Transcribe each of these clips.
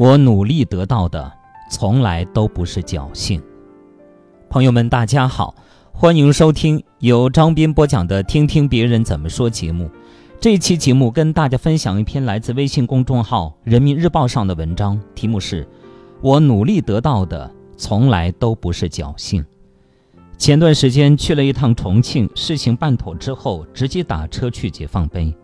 我努力得到的，从来都不是侥幸。朋友们，大家好，欢迎收听由张斌播讲的《听听别人怎么说》节目。这期节目跟大家分享一篇来自微信公众号《人民日报》上的文章，题目是“我努力得到的，从来都不是侥幸”。前段时间去了一趟重庆，事情办妥之后，直接打车去解放碑。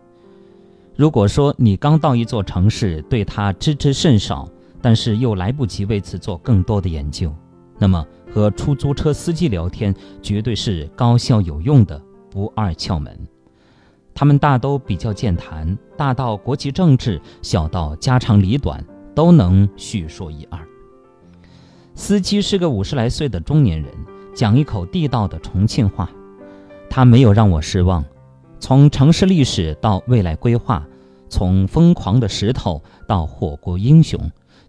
如果说你刚到一座城市，对它知之甚少，但是又来不及为此做更多的研究，那么和出租车司机聊天绝对是高效有用的不二窍门。他们大都比较健谈，大到国际政治，小到家长里短，都能叙说一二。司机是个五十来岁的中年人，讲一口地道的重庆话，他没有让我失望。从城市历史到未来规划，从疯狂的石头到火锅英雄，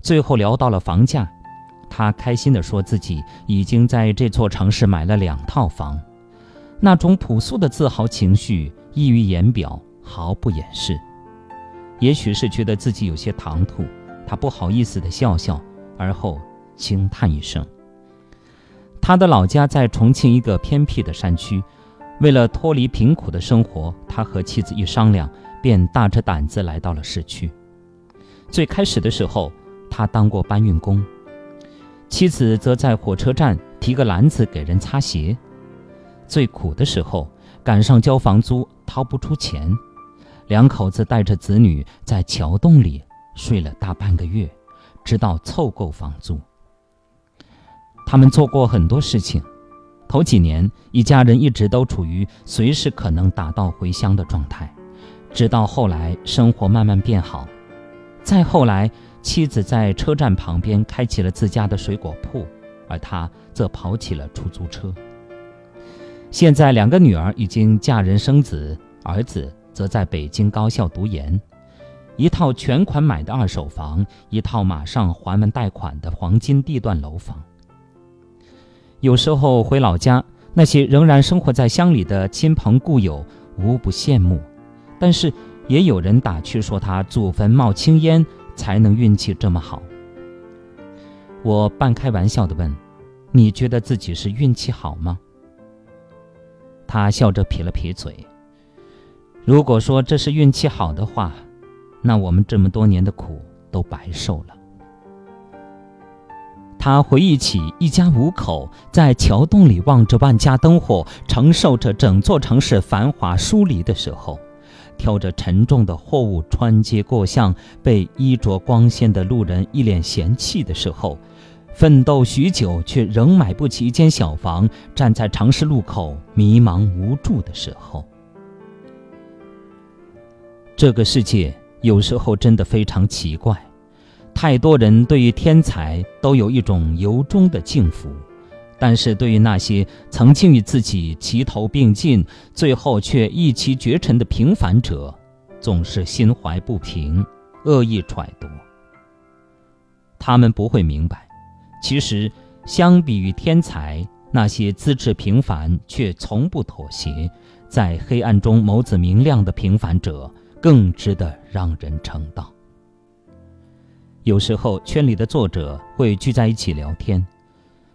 最后聊到了房价。他开心地说自己已经在这座城市买了两套房，那种朴素的自豪情绪溢于言表，毫不掩饰。也许是觉得自己有些唐突，他不好意思地笑笑，而后轻叹一声。他的老家在重庆一个偏僻的山区。为了脱离贫苦的生活，他和妻子一商量，便大着胆子来到了市区。最开始的时候，他当过搬运工，妻子则在火车站提个篮子给人擦鞋。最苦的时候，赶上交房租掏不出钱，两口子带着子女在桥洞里睡了大半个月，直到凑够房租。他们做过很多事情。头几年，一家人一直都处于随时可能打道回乡的状态，直到后来生活慢慢变好。再后来，妻子在车站旁边开起了自家的水果铺，而他则跑起了出租车。现在，两个女儿已经嫁人生子，儿子则在北京高校读研，一套全款买的二手房，一套马上还完贷款的黄金地段楼房。有时候回老家，那些仍然生活在乡里的亲朋故友无不羡慕，但是也有人打趣说他祖坟冒青烟才能运气这么好。我半开玩笑地问：“你觉得自己是运气好吗？”他笑着撇了撇嘴：“如果说这是运气好的话，那我们这么多年的苦都白受了。”他回忆起一家五口在桥洞里望着万家灯火，承受着整座城市繁华疏离的时候，挑着沉重的货物穿街过巷，被衣着光鲜的路人一脸嫌弃的时候，奋斗许久却仍买不起一间小房，站在城市路口迷茫无助的时候，这个世界有时候真的非常奇怪。太多人对于天才都有一种由衷的敬服，但是对于那些曾经与自己齐头并进，最后却一骑绝尘的平凡者，总是心怀不平，恶意揣度。他们不会明白，其实相比于天才，那些资质平凡却从不妥协，在黑暗中眸子明亮的平凡者，更值得让人称道。有时候，圈里的作者会聚在一起聊天。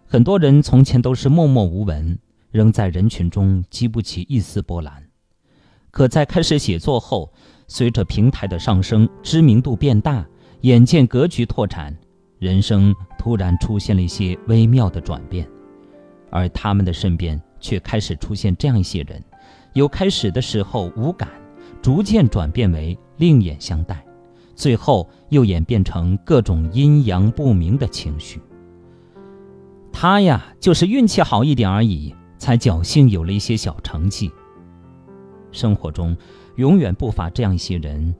很多人从前都是默默无闻，仍在人群中激不起一丝波澜。可在开始写作后，随着平台的上升，知名度变大，眼见格局拓展，人生突然出现了一些微妙的转变。而他们的身边却开始出现这样一些人：由开始的时候无感，逐渐转变为另眼相待。最后又演变成各种阴阳不明的情绪。他呀，就是运气好一点而已，才侥幸有了一些小成绩。生活中永远不乏这样一些人，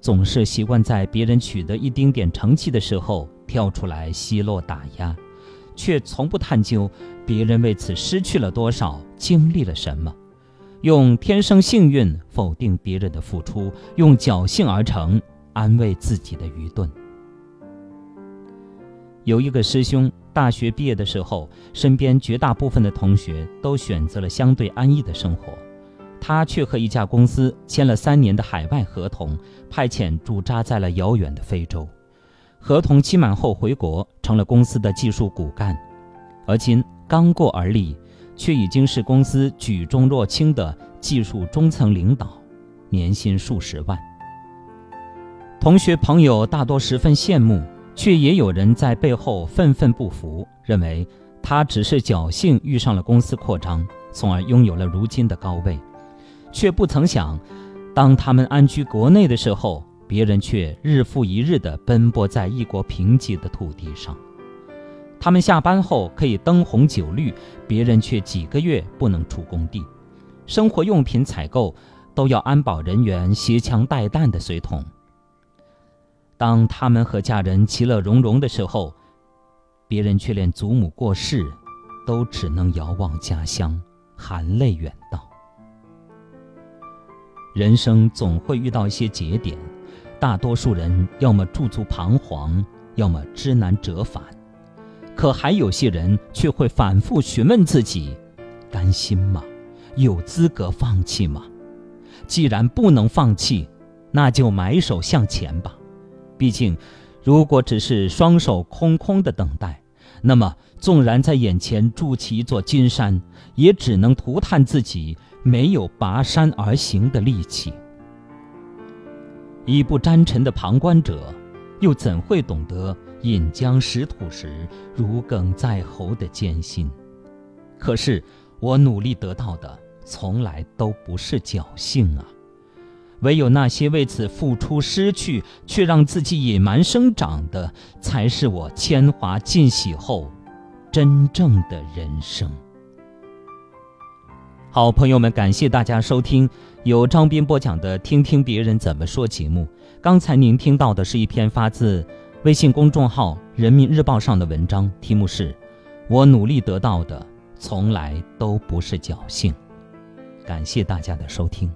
总是习惯在别人取得一丁点成绩的时候跳出来奚落打压，却从不探究别人为此失去了多少，经历了什么，用天生幸运否定别人的付出，用侥幸而成。安慰自己的愚钝。有一个师兄，大学毕业的时候，身边绝大部分的同学都选择了相对安逸的生活，他却和一家公司签了三年的海外合同，派遣驻扎在了遥远的非洲。合同期满后回国，成了公司的技术骨干，而今刚过而立，却已经是公司举重若轻的技术中层领导，年薪数十万。同学朋友大多十分羡慕，却也有人在背后愤愤不服，认为他只是侥幸遇上了公司扩张，从而拥有了如今的高位，却不曾想，当他们安居国内的时候，别人却日复一日地奔波在异国贫瘠的土地上。他们下班后可以灯红酒绿，别人却几个月不能出工地，生活用品采购都要安保人员携枪带弹的随同。当他们和家人其乐融融的时候，别人却连祖母过世，都只能遥望家乡，含泪远道。人生总会遇到一些节点，大多数人要么驻足彷徨，要么知难折返，可还有些人却会反复询问自己：甘心吗？有资格放弃吗？既然不能放弃，那就埋首向前吧。毕竟，如果只是双手空空的等待，那么纵然在眼前筑起一座金山，也只能涂炭自己没有拔山而行的力气。一不沾尘的旁观者，又怎会懂得饮江食土时如鲠在喉的艰辛？可是，我努力得到的，从来都不是侥幸啊。唯有那些为此付出、失去，却让自己野蛮生长的，才是我铅华尽洗后真正的人生。好朋友们，感谢大家收听由张斌播讲的《听听别人怎么说》节目。刚才您听到的是一篇发自微信公众号《人民日报》上的文章，题目是“我努力得到的，从来都不是侥幸”。感谢大家的收听。